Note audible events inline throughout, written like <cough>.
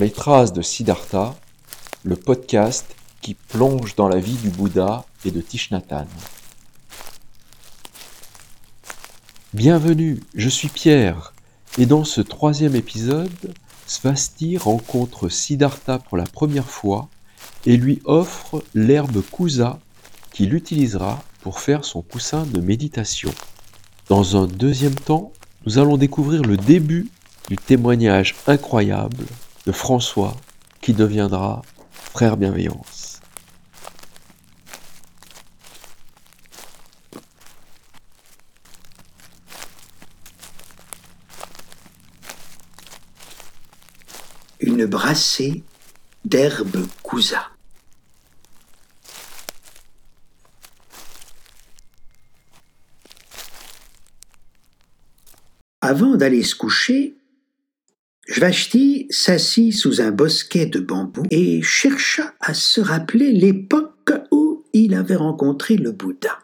Les traces de Siddhartha, le podcast qui plonge dans la vie du Bouddha et de Tishnatan. Bienvenue, je suis Pierre, et dans ce troisième épisode, Svasti rencontre Siddhartha pour la première fois et lui offre l'herbe kusa qu'il utilisera pour faire son coussin de méditation. Dans un deuxième temps, nous allons découvrir le début du témoignage incroyable de François qui deviendra frère bienveillance. Une brassée d'herbe cousa. Avant d'aller se coucher, Jvashti s'assit sous un bosquet de bambou et chercha à se rappeler l'époque où il avait rencontré le Bouddha.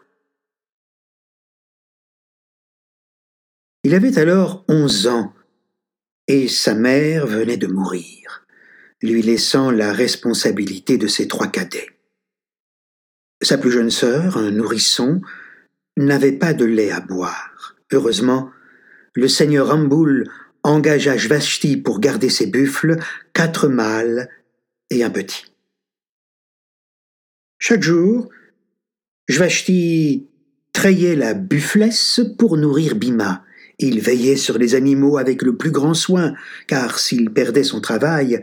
Il avait alors onze ans et sa mère venait de mourir, lui laissant la responsabilité de ses trois cadets. Sa plus jeune sœur, un nourrisson, n'avait pas de lait à boire. Heureusement, le seigneur Ramboul engagea Jvashti pour garder ses buffles, quatre mâles et un petit. Chaque jour, Jvashti trayait la bufflesse pour nourrir Bima. Il veillait sur les animaux avec le plus grand soin, car s'il perdait son travail,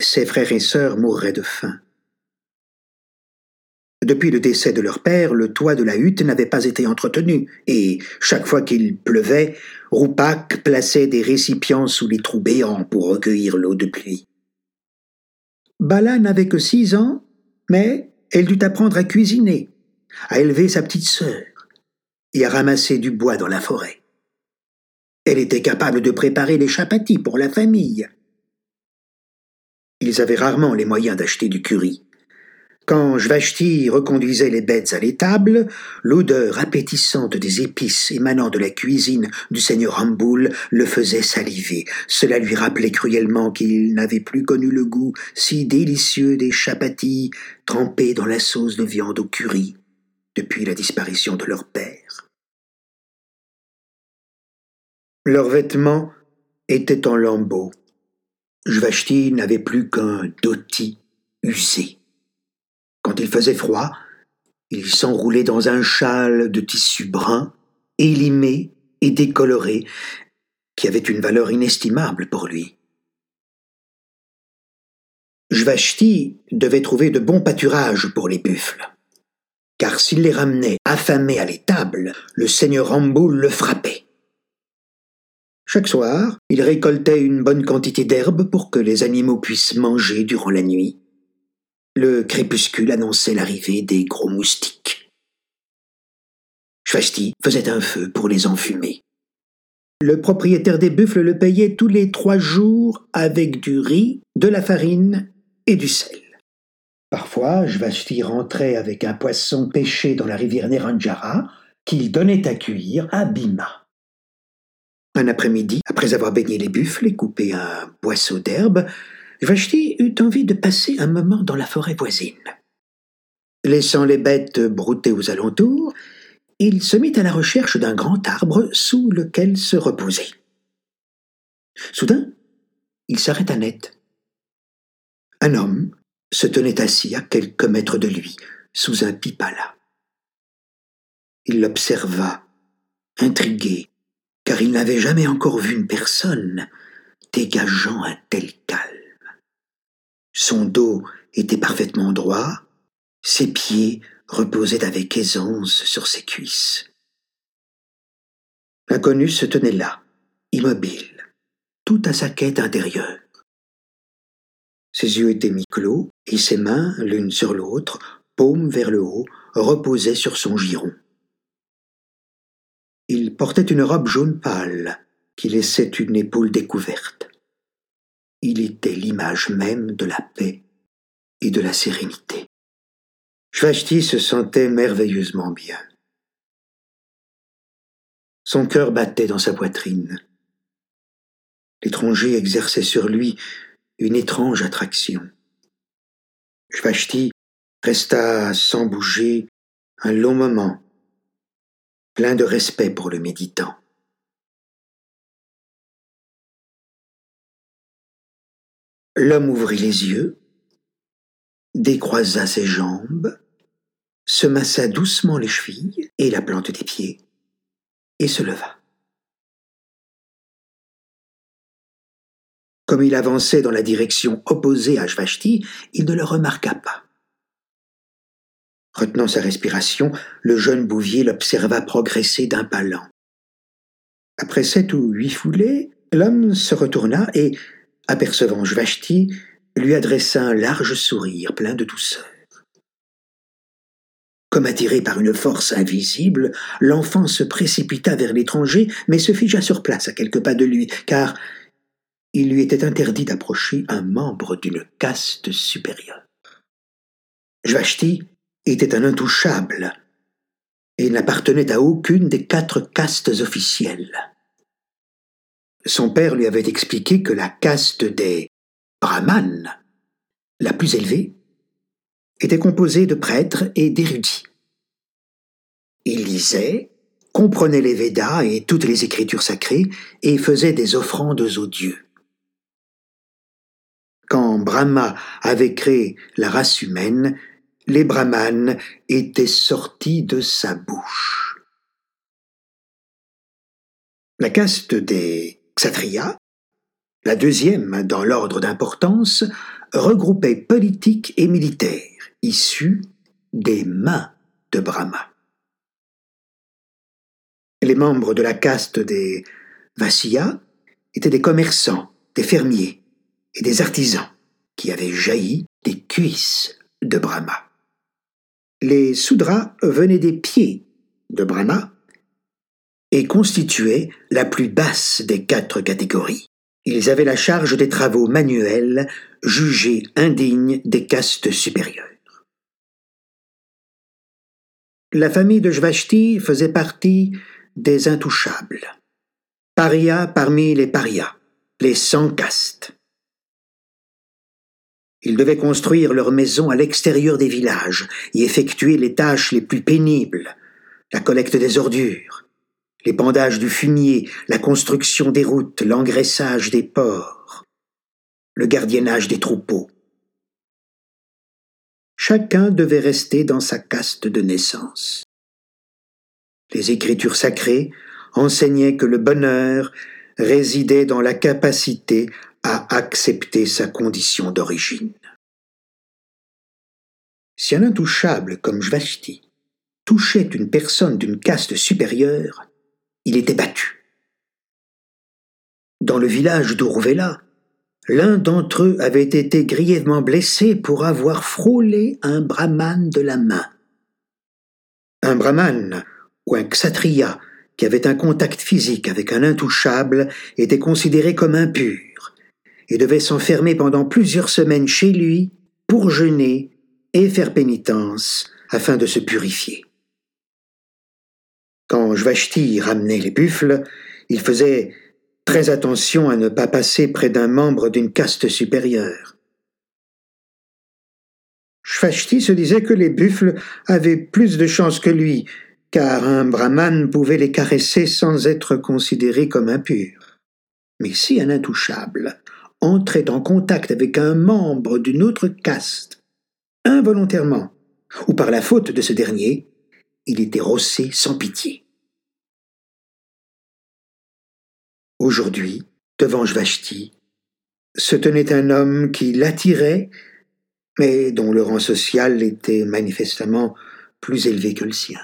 ses frères et sœurs mourraient de faim. Depuis le décès de leur père, le toit de la hutte n'avait pas été entretenu, et chaque fois qu'il pleuvait, Roupak plaçait des récipients sous les trous béants pour recueillir l'eau de pluie. Bala n'avait que six ans, mais elle dut apprendre à cuisiner, à élever sa petite sœur et à ramasser du bois dans la forêt. Elle était capable de préparer les chapatis pour la famille. Ils avaient rarement les moyens d'acheter du curry. Quand Jvashti reconduisait les bêtes à l'étable, l'odeur appétissante des épices émanant de la cuisine du seigneur Ramboul le faisait saliver. Cela lui rappelait cruellement qu'il n'avait plus connu le goût si délicieux des chapatis trempés dans la sauce de viande au curry depuis la disparition de leur père. Leurs vêtements étaient en lambeaux. Jvashti n'avait plus qu'un dhoti usé. Quand il faisait froid, il s'enroulait dans un châle de tissu brun, élimé et décoloré, qui avait une valeur inestimable pour lui. Jvashti devait trouver de bons pâturages pour les buffles, car s'il les ramenait affamés à l'étable, le seigneur Ramboul le frappait. Chaque soir, il récoltait une bonne quantité d'herbe pour que les animaux puissent manger durant la nuit. Le crépuscule annonçait l'arrivée des gros moustiques. Shvasti faisait un feu pour les enfumer. Le propriétaire des buffles le payait tous les trois jours avec du riz, de la farine et du sel. Parfois, Jvasti rentrait avec un poisson pêché dans la rivière Neranjara qu'il donnait à cuire à Bima. Un après-midi, après avoir baigné les buffles et coupé un boisseau d'herbe, Vashti eut envie de passer un moment dans la forêt voisine. Laissant les bêtes brouter aux alentours, il se mit à la recherche d'un grand arbre sous lequel se reposer. Soudain, il s'arrêta net. Un homme se tenait assis à quelques mètres de lui, sous un pipala. Il l'observa, intrigué, car il n'avait jamais encore vu une personne dégageant un tel calme. Son dos était parfaitement droit, ses pieds reposaient avec aisance sur ses cuisses. L'inconnu se tenait là, immobile, tout à sa quête intérieure. Ses yeux étaient mi-clos et ses mains, l'une sur l'autre, paume vers le haut, reposaient sur son giron. Il portait une robe jaune pâle qui laissait une épaule découverte. Il était l'image même de la paix et de la sérénité. Shvashti se sentait merveilleusement bien. Son cœur battait dans sa poitrine. L'étranger exerçait sur lui une étrange attraction. Shvashti resta sans bouger un long moment, plein de respect pour le méditant. L'homme ouvrit les yeux, décroisa ses jambes, se massa doucement les chevilles et la plante des pieds, et se leva. Comme il avançait dans la direction opposée à Shvashti, il ne le remarqua pas. Retenant sa respiration, le jeune bouvier l'observa progresser d'un pas lent. Après sept ou huit foulées, l'homme se retourna et, apercevant Shvashti, lui adressa un large sourire plein de douceur. Comme attiré par une force invisible, l'enfant se précipita vers l'étranger, mais se figea sur place à quelques pas de lui, car il lui était interdit d'approcher un membre d'une caste supérieure. Jvashti était un intouchable et n'appartenait à aucune des quatre castes officielles. Son père lui avait expliqué que la caste des brahmanes, la plus élevée, était composée de prêtres et d'érudits. Il lisait, comprenait les Védas et toutes les écritures sacrées et faisait des offrandes aux dieux. Quand Brahma avait créé la race humaine, les brahmanes étaient sortis de sa bouche. La caste des Kshatriyas, la deuxième dans l'ordre d'importance, regroupait politiques et militaires issus des mains de Brahma. Les membres de la caste des Vassiyas étaient des commerçants, des fermiers, et des artisans qui avaient jailli des cuisses de Brahma. Les Sudras venaient des pieds de Brahma et constituaient la plus basse des quatre catégories. Ils avaient la charge des travaux manuels jugés indignes des castes supérieures. La famille de Jvashti faisait partie des intouchables, paria parmi les parias, les sans castes. Ils devaient construire leur maison à l'extérieur des villages, y effectuer les tâches les plus pénibles, la collecte des ordures, l'épandage du fumier, la construction des routes, l'engraissage des porcs, le gardiennage des troupeaux. Chacun devait rester dans sa caste de naissance. Les écritures sacrées enseignaient que le bonheur résidait dans la capacité à accepter sa condition d'origine. Si un intouchable comme Jvashti touchait une personne d'une caste supérieure, il était battu. Dans le village d'Urvela, l'un d'entre eux avait été grièvement blessé pour avoir frôlé un brahman de la main. Un brahman ou un kshatriya qui avait un contact physique avec un intouchable était considéré comme impur et devait s'enfermer pendant plusieurs semaines chez lui pour jeûner et faire pénitence afin de se purifier. Quand Jvashti ramenait les buffles, il faisait très attention à ne pas passer près d'un membre d'une caste supérieure. Jvashti se disait que les buffles avaient plus de chance que lui, car un brahman pouvait les caresser sans être considéré comme impur. Mais si un intouchable entrait en contact avec un membre d'une autre caste, involontairement, ou par la faute de ce dernier, il était rossé sans pitié. Aujourd'hui, devant Jvashti, se tenait un homme qui l'attirait, mais dont le rang social était manifestement plus élevé que le sien.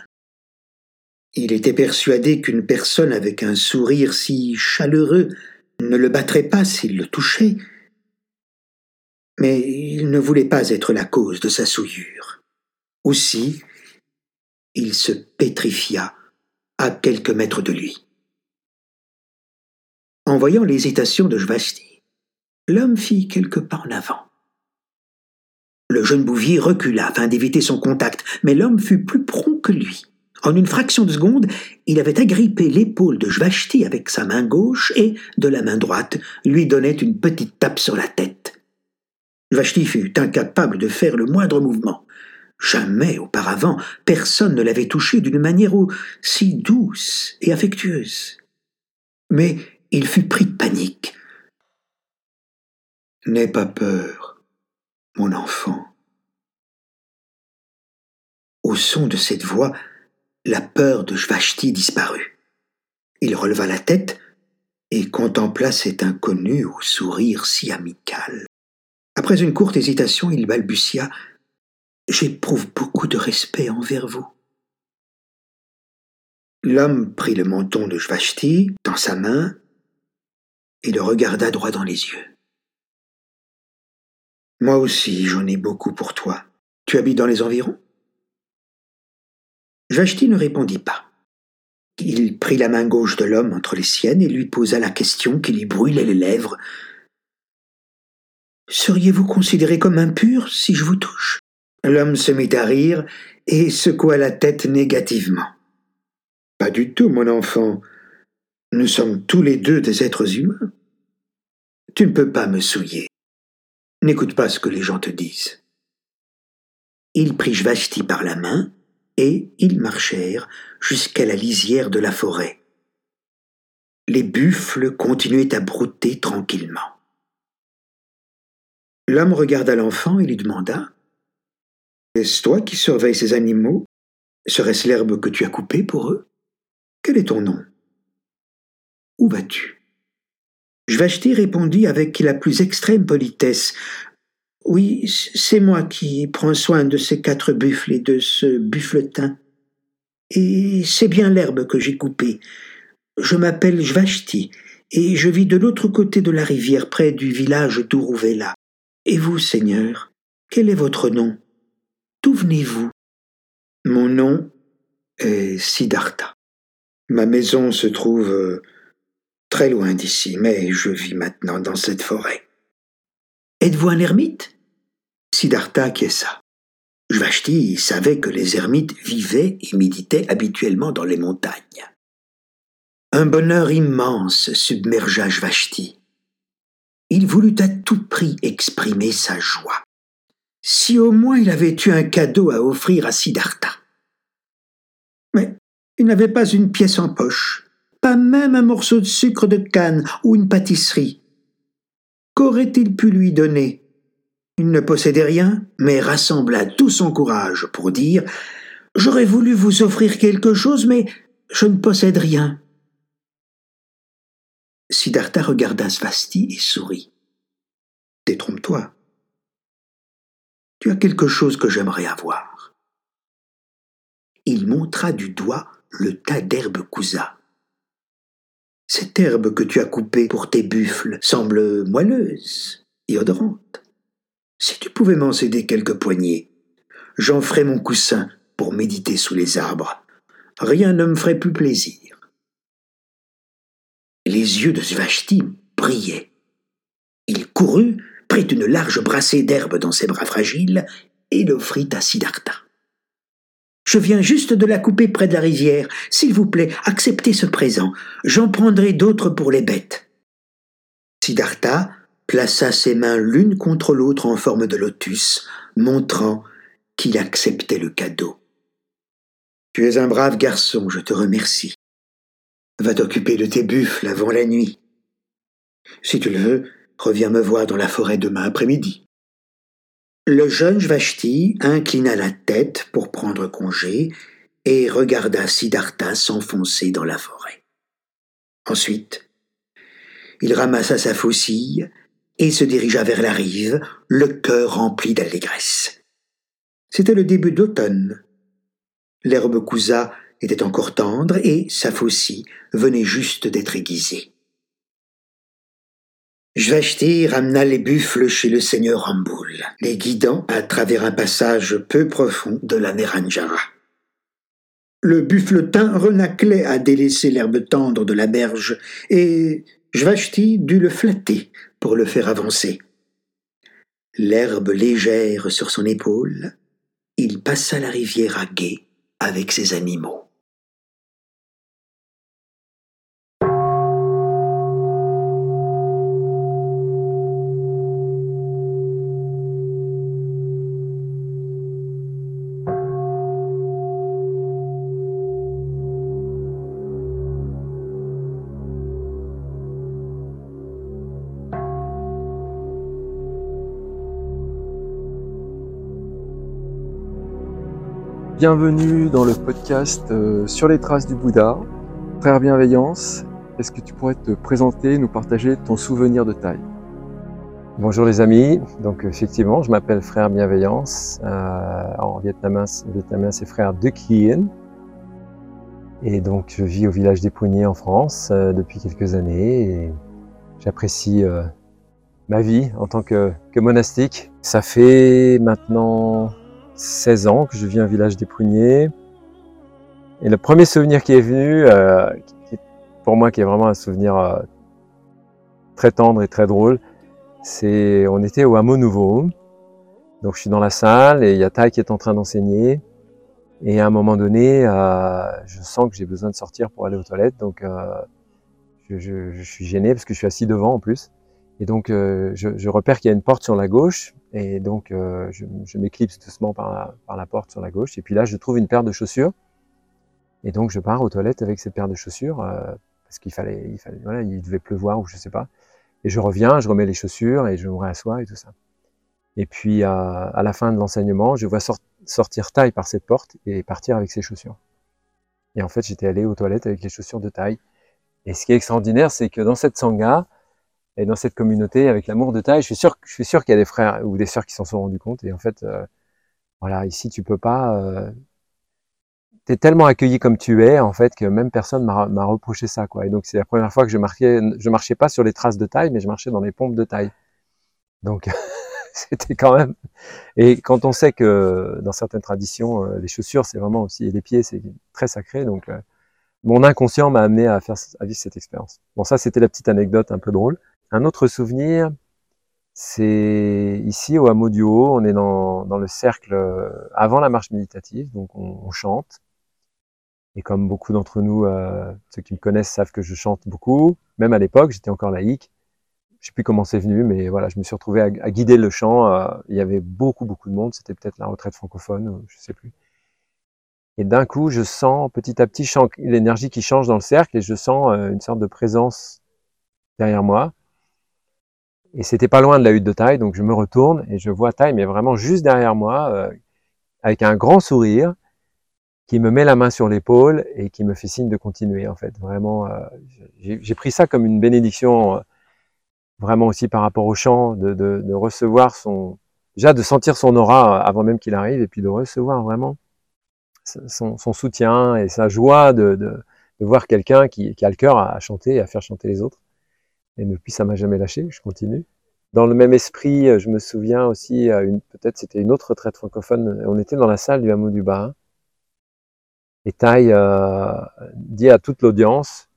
Il était persuadé qu'une personne avec un sourire si chaleureux ne le battrait pas s'il le touchait, mais il ne voulait pas être la cause de sa souillure. Aussi, il se pétrifia à quelques mètres de lui. En voyant l'hésitation de Jvasti, l'homme fit quelques pas en avant. Le jeune bouvier recula afin d'éviter son contact, mais l'homme fut plus prompt que lui. En une fraction de seconde, il avait agrippé l'épaule de Jvashti avec sa main gauche et, de la main droite, lui donnait une petite tape sur la tête. Vashti fut incapable de faire le moindre mouvement. Jamais auparavant personne ne l'avait touché d'une manière aussi douce et affectueuse. Mais il fut pris de panique. N'aie pas peur, mon enfant. Au son de cette voix, la peur de Vashti disparut. Il releva la tête et contempla cet inconnu au sourire si amical. Après une courte hésitation, il balbutia J'éprouve beaucoup de respect envers vous. L'homme prit le menton de Jvashti dans sa main et le regarda droit dans les yeux. Moi aussi, j'en ai beaucoup pour toi. Tu habites dans les environs? Jvashti ne répondit pas. Il prit la main gauche de l'homme entre les siennes et lui posa la question qui lui brûlait les lèvres. Seriez-vous considéré comme impur si je vous touche? L'homme se mit à rire et secoua la tête négativement. Pas du tout, mon enfant. Nous sommes tous les deux des êtres humains. Tu ne peux pas me souiller. N'écoute pas ce que les gens te disent. Il prit Jvashti par la main et ils marchèrent jusqu'à la lisière de la forêt. Les buffles continuaient à brouter tranquillement. L'homme regarda l'enfant et lui demanda est-ce toi qui surveilles ces animaux? Serait-ce l'herbe que tu as coupée pour eux? Quel est ton nom? Où vas-tu? Jvashti répondit avec la plus extrême politesse. Oui, c'est moi qui prends soin de ces quatre buffles et de ce buffletin. Et c'est bien l'herbe que j'ai coupée. Je m'appelle Jvashti, et je vis de l'autre côté de la rivière, près du village d'Uruvela. Et vous, Seigneur, quel est votre nom? D'où venez-vous? Mon nom est Siddhartha. Ma maison se trouve euh, très loin d'ici, mais je vis maintenant dans cette forêt. Êtes-vous un ermite? Siddhartha ça? Jvashti savait que les ermites vivaient et méditaient habituellement dans les montagnes. Un bonheur immense submergea Jvashti. Il voulut à tout prix exprimer sa joie. Si au moins il avait eu un cadeau à offrir à Siddhartha. Mais il n'avait pas une pièce en poche, pas même un morceau de sucre de canne ou une pâtisserie. Qu'aurait-il pu lui donner? Il ne possédait rien, mais rassembla tout son courage pour dire J'aurais voulu vous offrir quelque chose, mais je ne possède rien. Siddhartha regarda Svasti et sourit. Détrompe-toi. Tu as quelque chose que j'aimerais avoir. Il montra du doigt le tas d'herbes cousa. Cette herbe que tu as coupée pour tes buffles semble moelleuse et odorante. Si tu pouvais m'en céder quelques poignées, j'en ferais mon coussin pour méditer sous les arbres. Rien ne me ferait plus plaisir. Les yeux de Svashti brillaient. Il courut prit une large brassée d'herbe dans ses bras fragiles et l'offrit à Siddhartha. Je viens juste de la couper près de la rivière. S'il vous plaît, acceptez ce présent. J'en prendrai d'autres pour les bêtes. Siddhartha plaça ses mains l'une contre l'autre en forme de lotus, montrant qu'il acceptait le cadeau. Tu es un brave garçon, je te remercie. Va t'occuper de tes buffles avant la nuit. Si tu le veux, Reviens me voir dans la forêt demain après-midi. Le jeune Jvashti inclina la tête pour prendre congé et regarda Siddhartha s'enfoncer dans la forêt. Ensuite, il ramassa sa faucille et se dirigea vers la rive, le cœur rempli d'allégresse. C'était le début d'automne. L'herbe cousa était encore tendre et sa faucille venait juste d'être aiguisée. Jvashti ramena les buffles chez le seigneur Ramboul, les guidant à travers un passage peu profond de la Neranjara. Le buffletin renaclait à délaisser l'herbe tendre de la berge, et Jvashti dut le flatter pour le faire avancer. L'herbe légère sur son épaule, il passa la rivière à gué avec ses animaux. Bienvenue dans le podcast euh, sur les traces du Bouddha. Frère Bienveillance, est-ce que tu pourrais te présenter, nous partager ton souvenir de taille? Bonjour les amis, donc effectivement je m'appelle Frère Bienveillance, euh, en vietnamien, c'est Frère De Kien, et donc je vis au village des Pouniers en France euh, depuis quelques années et j'apprécie ma vie en tant que, monastique. Ça fait maintenant 16 ans que je vis au village des Pouniers et le premier souvenir qui est venu, euh, qui, pour moi qui est vraiment un souvenir euh, très tendre et très drôle, c'est on était au hameau nouveau. Donc je suis dans la salle et il y a Tai qui est en train d'enseigner et à un moment donné, euh, je sens que j'ai besoin de sortir pour aller aux toilettes, donc euh, je, je, je, suis gêné parce que je suis assis devant en plus. Et donc euh, je, je, repère qu'il y a une porte sur la gauche, et donc euh, je, m'éclipse doucement par la, porte sur la gauche. Et puis là, je trouve une paire de chaussures, et donc je pars aux toilettes avec cette paire de chaussures euh, parce qu'il fallait, il fallait, voilà, il devait pleuvoir ou je sais pas. Et je reviens, je remets les chaussures et je me réassois et tout ça. Et puis à, la fin de l'enseignement, je vois sortir taille par cette porte et partir avec ses chaussures. Et en fait, j'étais allé aux toilettes avec les chaussures de taille. Et ce qui est extraordinaire, c'est que dans cette sangha et dans cette communauté, avec l'amour de taille, je suis sûr, je suis sûr qu'il y a des frères ou des sœurs qui s'en sont rendus compte. Et en fait, euh, voilà, ici, tu peux pas. Euh, T'es tellement accueilli comme tu es, en fait, que même personne m'a reproché ça, quoi. Et donc, c'est la première fois que je marchais, je marchais pas sur les traces de taille, mais je marchais dans les pompes de taille. Donc, <laughs> c'était quand même. Et quand on sait que dans certaines traditions, euh, les chaussures, c'est vraiment aussi, et les pieds, c'est très sacré. Donc, euh, mon inconscient m'a amené à faire, à vivre cette expérience. Bon, ça, c'était la petite anecdote un peu drôle. Un autre souvenir, c'est ici au hameau du Haut, on est dans, dans, le cercle euh, avant la marche méditative, donc on, chante. Et comme beaucoup d'entre nous, euh, ceux qui me connaissent savent que je chante beaucoup, même à l'époque, j'étais encore laïque je sais plus comment c'est venu, mais voilà, je me suis retrouvé à, guider le chant. Euh, il y avait beaucoup, beaucoup de monde. C'était peut-être la retraite francophone, je sais plus. Et d'un coup, je sens petit à petit l'énergie qui change dans le cercle et je sens une sorte de présence derrière moi. Et c'était pas loin de la hutte de taille, donc je me retourne et je vois taille, mais vraiment juste derrière moi, euh, avec un grand sourire, qui me met la main sur l'épaule et qui me fait signe de continuer. En fait, vraiment, euh, j'ai pris ça comme une bénédiction vraiment aussi par rapport au chant, de, recevoir son, déjà de sentir son aura avant même qu'il arrive, et puis de recevoir vraiment son, soutien et sa joie de, de voir quelqu'un qui, qui, a le cœur à chanter et à faire chanter les autres. Et depuis, ça m'a jamais lâché, je continue. Dans le même esprit, je me souviens aussi, peut-être c'était une autre retraite francophone, on était dans la salle du hameau du Bas, et Taille euh, dit à toute l'audience,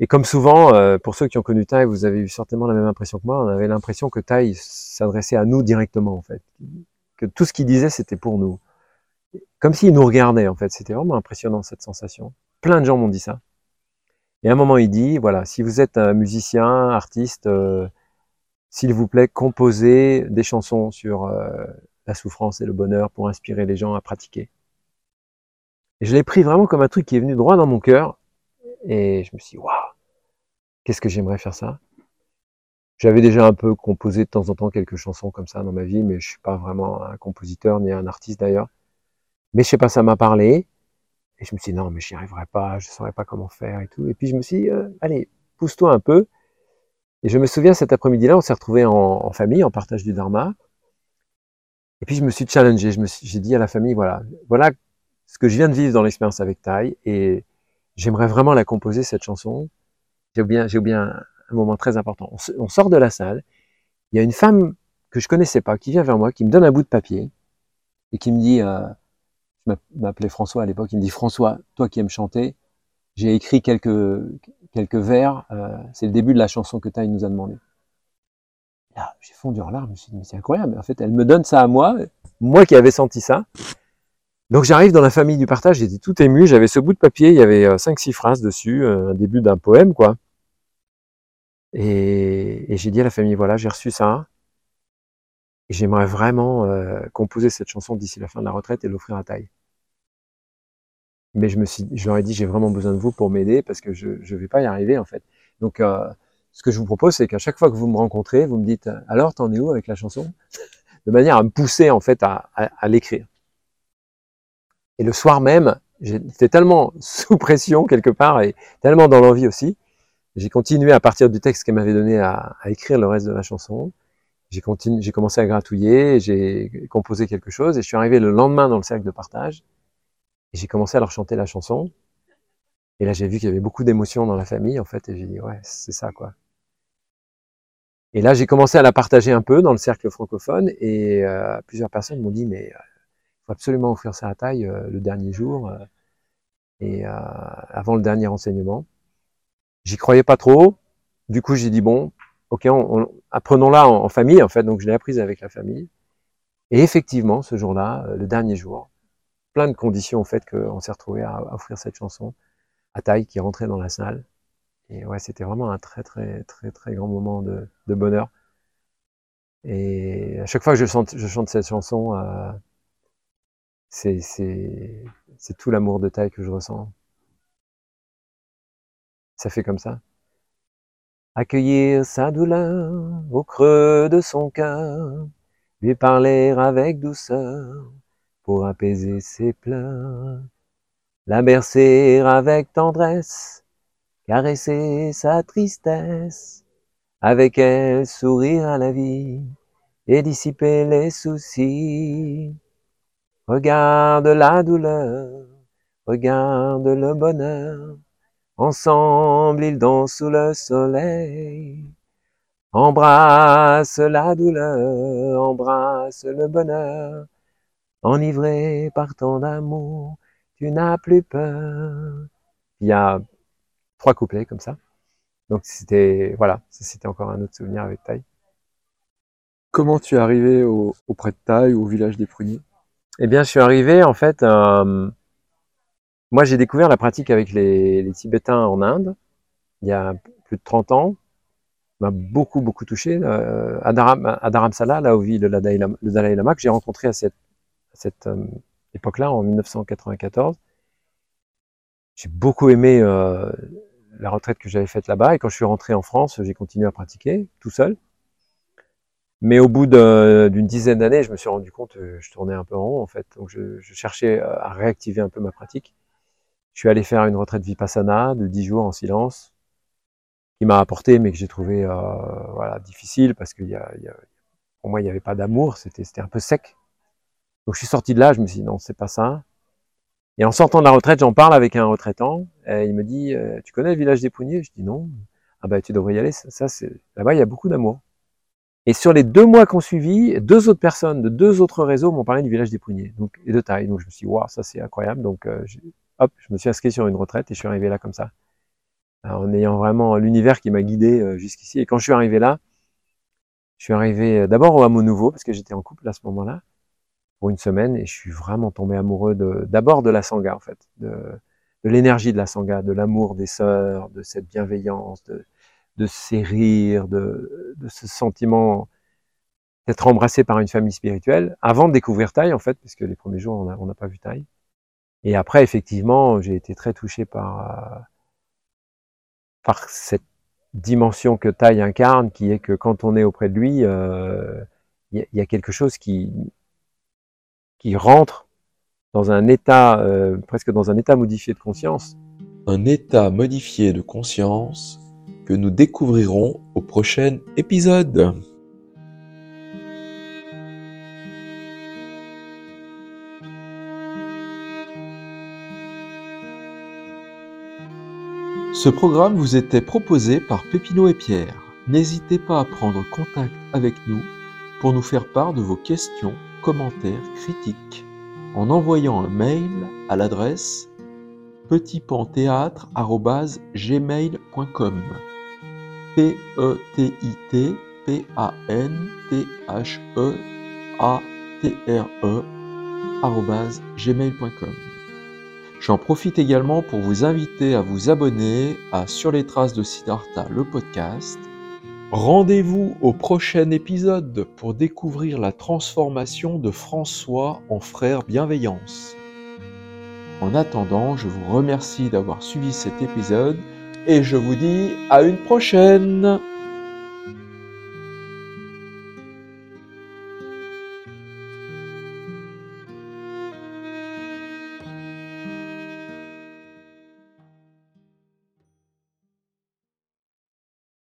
et comme souvent, euh, pour ceux qui ont connu Tai, vous avez eu certainement la même impression que moi. On avait l'impression que Tai s'adressait à nous directement, en fait. Que tout ce qu'il disait, c'était pour nous. Comme s'il nous regardait, en fait. C'était vraiment impressionnant, cette sensation. Plein de gens m'ont dit ça. Et à un moment, il dit, voilà, si vous êtes un musicien, artiste, euh, s'il vous plaît, composez des chansons sur euh, la souffrance et le bonheur pour inspirer les gens à pratiquer. Et je l'ai pris vraiment comme un truc qui est venu droit dans mon cœur. Et je me suis dit, waouh, qu'est-ce que j'aimerais faire ça? J'avais déjà un peu composé de temps en temps quelques chansons comme ça dans ma vie, mais je suis pas vraiment un compositeur ni un artiste d'ailleurs. Mais je sais pas, ça m'a parlé. Et je me suis dit, non, mais j'y arriverai pas, je saurais pas comment faire et tout. Et puis je me suis dit, euh, allez, pousse-toi un peu. Et je me souviens cet après-midi-là, on s'est retrouvés en, famille, en partage du Dharma. Et puis je me suis challengé, je j'ai dit à la famille, voilà, voilà ce que je viens de vivre dans l'expérience avec Tai, et j'aimerais vraiment la composer, cette chanson. J'ai oublié, oublié un, un, moment très important. On, on, sort de la salle, il y a une femme que je connaissais pas qui vient vers moi, qui me donne un bout de papier et qui me dit, euh, je m'appelais François à l'époque, il me dit François, toi qui aimes chanter, j'ai écrit quelques quelques vers, euh, c'est le début de la chanson que Taï nous a demandé. Là, j'ai fondu en larmes, je me suis dit mais c'est incroyable. En fait, elle me donne ça à moi, moi qui avais senti ça. Donc j'arrive dans la famille du partage, j'étais tout ému, j'avais ce bout de papier, il y avait euh, cinq six phrases dessus, euh, un début d'un poème quoi. Et j'ai dit à la famille voilà, j'ai reçu ça. J'aimerais vraiment euh, composer cette chanson d'ici la fin de la retraite et l'offrir à taille. Mais je me suis, je leur ai dit j'ai vraiment besoin de vous pour m'aider parce que je ne vais pas y arriver en fait. Donc euh, ce que je vous propose c'est qu'à chaque fois que vous me rencontrez, vous me dites alors t'en es où avec la chanson, de manière à me pousser en fait à, l'écrire. Et le soir même, j'étais tellement <laughs> sous pression quelque part et tellement dans l'envie aussi. J'ai continué à partir du texte qu'elle m'avait donné à, écrire le reste de la chanson. J'ai continué, j'ai commencé à gratouiller, j'ai composé quelque chose et je suis arrivé le lendemain dans le cercle de partage et j'ai commencé à leur chanter la chanson. Et là, j'ai vu qu'il y avait beaucoup d'émotions dans la famille, en fait, et j'ai dit, ouais, c'est ça, quoi. Et là, j'ai commencé à la partager un peu dans le cercle francophone, et euh, plusieurs personnes m'ont dit, mais il euh, faut absolument offrir ça à taille euh, le dernier jour, euh, et avant le dernier enseignement. J'y croyais pas trop. Du coup, j'ai dit, bon, ok, apprenons-la en, en, famille, en fait, donc je l'ai apprise avec la famille. Et effectivement, ce jour-là, le dernier jour, plein de conditions, en fait, qu'on s'est retrouvé à, offrir cette chanson à taille qui rentrait dans la salle. Et ouais, c'était vraiment un très très très très grand moment de, bonheur. Et à chaque fois que je chante, je chante cette chanson, euh, c'est tout l'amour de taille que je ressens. Ça fait comme ça. Accueillir sa douleur au creux de son cœur, lui parler avec douceur pour apaiser ses pleurs la bercer avec tendresse, caresser sa tristesse, avec elle sourire à la vie et dissiper les soucis. Regarde la douleur, regarde le bonheur, ensemble ils dansent sous le soleil. Embrasse la douleur, embrasse le bonheur, enivré par ton amour, tu n'as plus peur. Il y a trois couplets comme ça. Donc c'était voilà, c'était encore un autre souvenir avec Taille. Comment tu es arrivé au, auprès de Taille, au village des pruniers? Eh bien, je suis arrivé en fait. Euh, moi, j'ai découvert la pratique avec les, Tibétains en Inde il y a plus de 30 ans. M'a beaucoup beaucoup touché. Euh, à, Dharamsala, là où vit le Dalai Lama, que j'ai rencontré à cette, à euh, époque-là, en 1994. J'ai beaucoup aimé euh, la retraite que j'avais faite là-bas, et quand je suis rentré en France, j'ai continué à pratiquer tout seul. Mais au bout d'une dizaine d'années, je me suis rendu compte que je tournais un peu en rond, en fait. Donc je, cherchais à réactiver un peu ma pratique. Je suis allé faire une retraite vipassana de 10 jours en silence, qui m'a apporté, mais que j'ai trouvé euh, voilà, difficile, parce que y a, pour moi, il n'y avait pas d'amour, c'était un peu sec. Donc je suis sorti de là, je me suis dit non, c'est pas ça. Et en sortant de la retraite, j'en parle avec un retraitant. Et il me dit, euh, tu connais le village des Pouniers? Je dis non. Ah bah tu devrais y aller. Ça, c'est là-bas, il y a beaucoup d'amour. Et sur les deux mois qu'on suivi, deux autres personnes de deux autres réseaux m'ont parlé du village des Pouniers, donc et de taille. Donc je me suis dit, waouh, ça c'est incroyable. Donc euh, hop, je me suis inscrit sur une retraite et je suis arrivé là comme ça, en ayant vraiment l'univers qui m'a guidé euh, jusqu'ici. Et quand je suis arrivé là, je suis arrivé d'abord au hameau nouveau parce que j'étais en couple à ce moment-là pour une semaine et je suis vraiment tombé amoureux d'abord de la sangha en fait, de, l'énergie de la sangha, de l'amour des sœurs, de cette bienveillance, de, ces rires, de, ce sentiment d'être embrassé par une famille spirituelle avant de découvrir Thaï en fait, puisque les premiers jours on n'a pas vu Thaï. Et après effectivement j'ai été très touché par par cette dimension que Thaï incarne, qui est que quand on est auprès de lui, euh, il y, y, a quelque chose qui qui rentre dans un état, euh, presque dans un état modifié de conscience. Un état modifié de conscience que nous découvrirons au prochain épisode. Ce programme vous était proposé par Pépino et Pierre. N'hésitez pas à prendre contact avec nous pour nous faire part de vos questions commentaires, critiques en envoyant un mail à l'adresse petitpantheatre.gmail.com p e t i t p a n t h e a t r e gmail.com J'en profite également pour vous inviter à vous abonner à Sur les traces de Siddhartha, le podcast, Rendez-vous au prochain épisode pour découvrir la transformation de François en frère bienveillance. En attendant, je vous remercie d'avoir suivi cet épisode et je vous dis à une prochaine